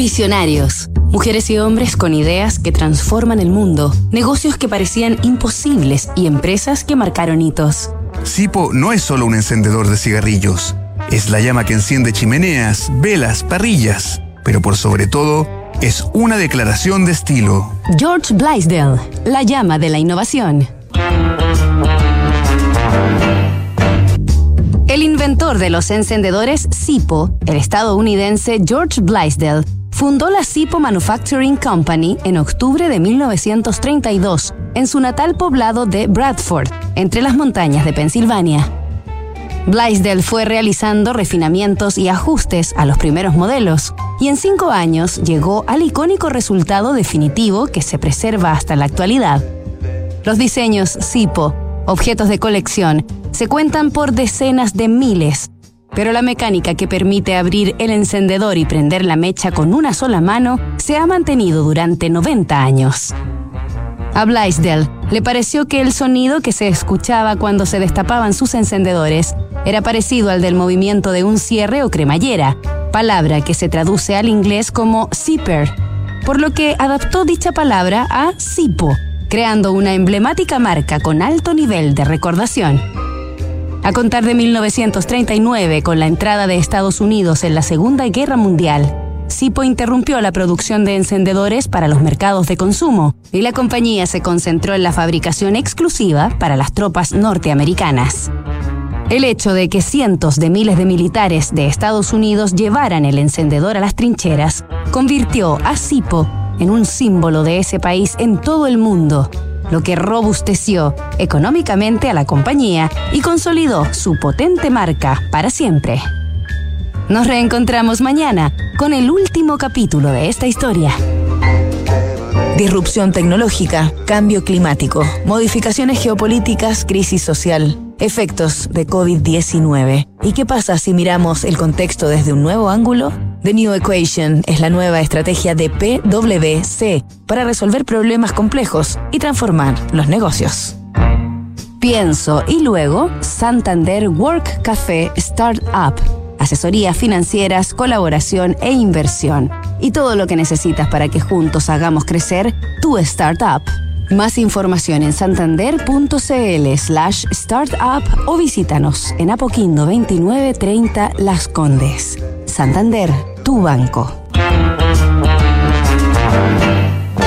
Visionarios. Mujeres y hombres con ideas que transforman el mundo, negocios que parecían imposibles y empresas que marcaron hitos. Sipo no es solo un encendedor de cigarrillos, es la llama que enciende chimeneas, velas, parrillas, pero por sobre todo es una declaración de estilo. George Blaisdell, la llama de la innovación. El inventor de los encendedores Sipo, el estadounidense George Blaisdell, fundó la Sipo Manufacturing Company en octubre de 1932 en su natal poblado de Bradford, entre las montañas de Pensilvania. Blaisdell fue realizando refinamientos y ajustes a los primeros modelos y en cinco años llegó al icónico resultado definitivo que se preserva hasta la actualidad. Los diseños Sipo, objetos de colección, se cuentan por decenas de miles, pero la mecánica que permite abrir el encendedor y prender la mecha con una sola mano se ha mantenido durante 90 años. A Blaisdell le pareció que el sonido que se escuchaba cuando se destapaban sus encendedores era parecido al del movimiento de un cierre o cremallera, palabra que se traduce al inglés como zipper, por lo que adaptó dicha palabra a Sipo, creando una emblemática marca con alto nivel de recordación. A contar de 1939, con la entrada de Estados Unidos en la Segunda Guerra Mundial, Sipo interrumpió la producción de encendedores para los mercados de consumo y la compañía se concentró en la fabricación exclusiva para las tropas norteamericanas. El hecho de que cientos de miles de militares de Estados Unidos llevaran el encendedor a las trincheras convirtió a Sipo en un símbolo de ese país en todo el mundo lo que robusteció económicamente a la compañía y consolidó su potente marca para siempre. Nos reencontramos mañana con el último capítulo de esta historia. Disrupción tecnológica, cambio climático, modificaciones geopolíticas, crisis social, efectos de COVID-19. ¿Y qué pasa si miramos el contexto desde un nuevo ángulo? The New Equation es la nueva estrategia de PwC para resolver problemas complejos y transformar los negocios. Pienso y luego Santander Work Café Startup. Asesorías financieras, colaboración e inversión. Y todo lo que necesitas para que juntos hagamos crecer tu startup. Más información en santander.cl slash startup o visítanos en Apoquindo 2930 Las Condes. Santander, tu banco.